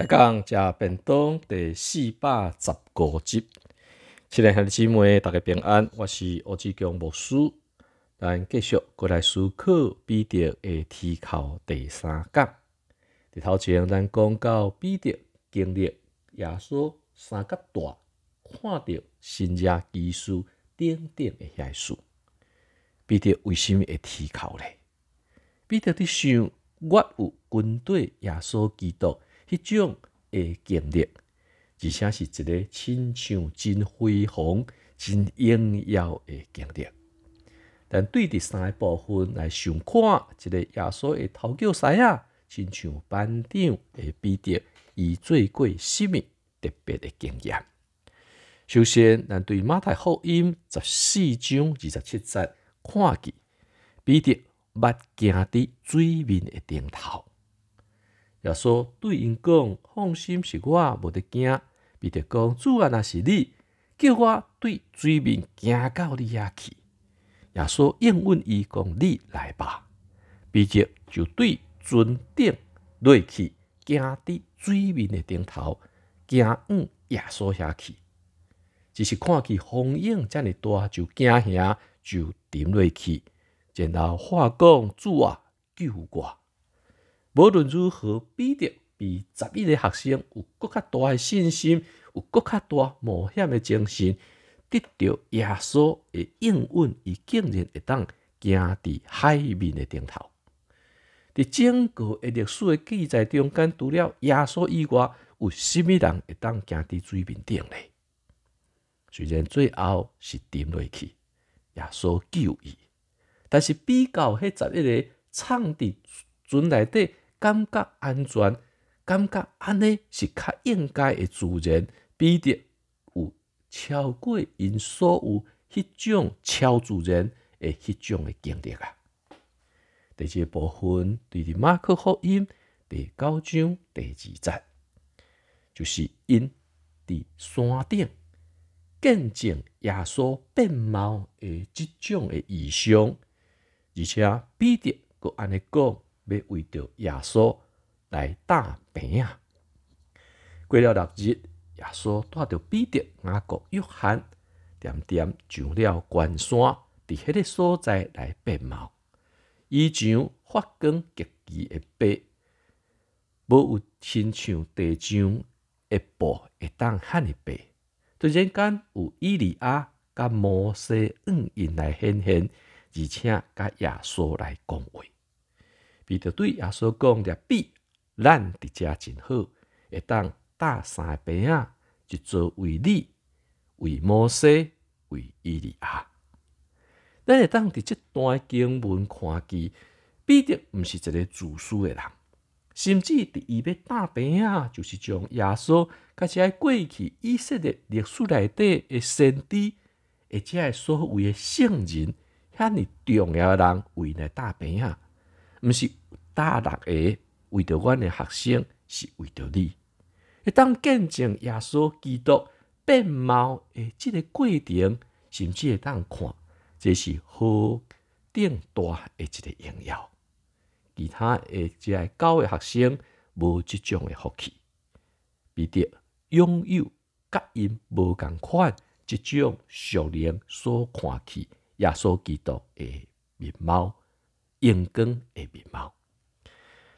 开讲食便当第四百十五集，亲爱兄弟姊妹，大家平安，我是欧志强牧师。咱继续过来思考彼得的提考第三讲。伫头前咱讲到彼得经历耶稣三角大，看到新约基书等等的遐事，彼得为什么会提考呢？彼得伫想，我有军队耶稣基督。迄种诶经历，而且是一个亲像真辉煌、真荣耀诶经历。但对第三个部分来想看，一个耶稣诶头教师啊，亲像班长诶彼得，伊做过什物特别诶经验？首先，咱对马太福音十四章二十七节看起，彼得捌行伫水面诶顶头。耶稣对因讲：“放心，是我无得惊。”彼得讲：“主啊，若是你，叫我对水面行到你遐去。”耶稣应允伊讲：“你来吧。”彼得就对船顶落去，行伫水面的顶头，行往耶稣遐去。只是看见风影遮尔大，就惊遐，就沉落去，然后话讲：“主啊，救我！”无论如何，比得比十一个学生有更较大的信心，有更较大冒险的精神，得到耶稣的应允，伊竟然会当行伫海面的顶头。伫整个的历史的记载中间，除了耶稣以外，有甚物人会当行伫水面顶呢？虽然最后是沉落去，耶稣救伊，但是比较迄十一个藏伫船内底。感觉安全，感觉安尼是较应该的自然，彼得有超过因所有迄种超自然的迄种的经历啊。第二部分对伫马克福音第九章第二节，就是因伫山顶见证耶稣变貌的即种的异象，而且彼得佮安尼讲。要为着耶稣来打平啊！过了六日，耶稣带着彼得、雅各、约翰，点点上了关山，伫迄个所在来变貌，伊上发光极其的白，无有亲像地上一布会当遐尼白。突然间，有伊利亚甲摩西恩因来显现，而且甲耶稣来讲话。彼得对耶稣讲：“着比咱伫遮真好，会当搭三个饼仔，一做为你，为摩西，为伊利亚。咱会当伫即段经文看见，彼得毋是一个自私的人，甚至伫伊要搭饼仔，就是将耶稣甲即过去以色列历史内底的先知，而且所谓的圣人，遐尼重要的人为来打饼仔，毋是。大六个为着阮的学生，是为着你。一当见证耶稣基督变貌的即个过程，甚至会当看，这是好顶大的一个荣耀。其他的即个教的学生无即种的福气，彼得拥有甲因无共款即种熟练所看起耶稣基督的面貌，阳光的面貌。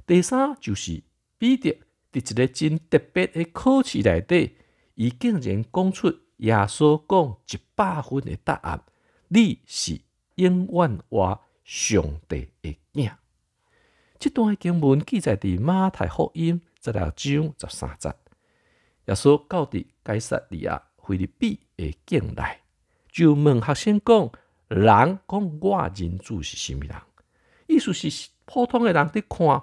第三就是彼得伫一个真特别的考试内底，伊竟然讲出耶稣讲一百分的答案：你是永远话上帝的囝。这段经文记载伫马太福音十六章十三节。耶稣到伫该撒利亚菲律比的境内，就问学生讲：人讲我人主是甚物人？意思是普通的人伫看。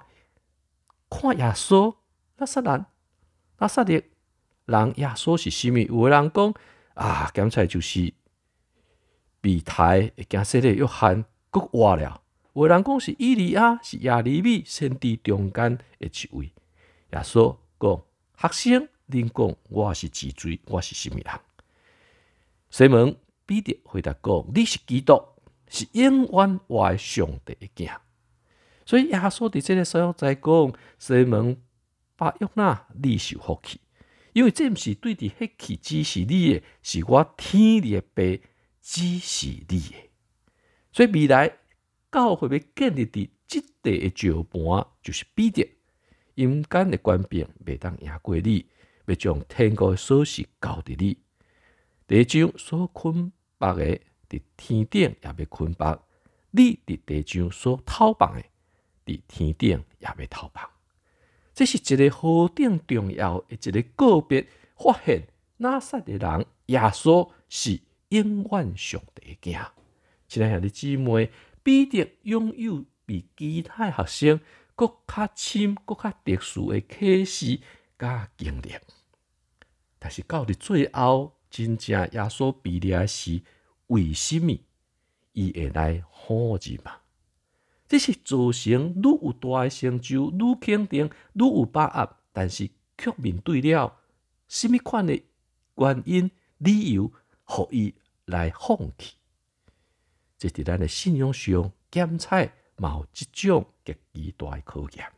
看耶稣，那撒人，那撒的人耶稣是甚物？有诶人讲啊，刚才就是比台惊说的约翰国活了。有诶人讲是伊利亚，是亚利米先知中间的一位。耶稣讲，学生，恁讲我是自罪，我是甚物人？西门彼得回答讲，你是基督，是永远活上帝的囝。所以耶稣伫这个所在讲，西门巴约纳，你受福气，因为这毋是对伫迄气只是你诶，是我天的爸只是你诶。所以未来教会要建立伫即地诶石盘，就是彼得。阴间的官兵未当赢过你，要将天国的锁匙交伫你。地上所捆绑诶，伫天顶也要捆绑；你伫地上所偷绑诶，伫天顶也要偷绑。这是一个何等重要的一个个别发现，哪撒的人耶稣是永远上帝诶囝。亲爱的姊妹，彼得拥有比其他学生搁较深、搁较特殊的启示甲经历。但是到伫最后，真正耶稣比列是为什么伊会来好日嘛？这是造成愈有大诶成就，愈肯定，愈有把握，但是却面对了什么款诶原因、理由，互伊来放弃。这伫咱诶信仰上检测，嘛有即种极其大诶考验。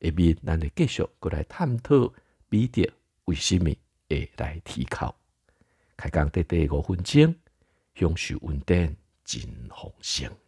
下面咱会继续过来探讨彼得为什么会来提考。开讲第第五分钟，享受稳定真丰盛。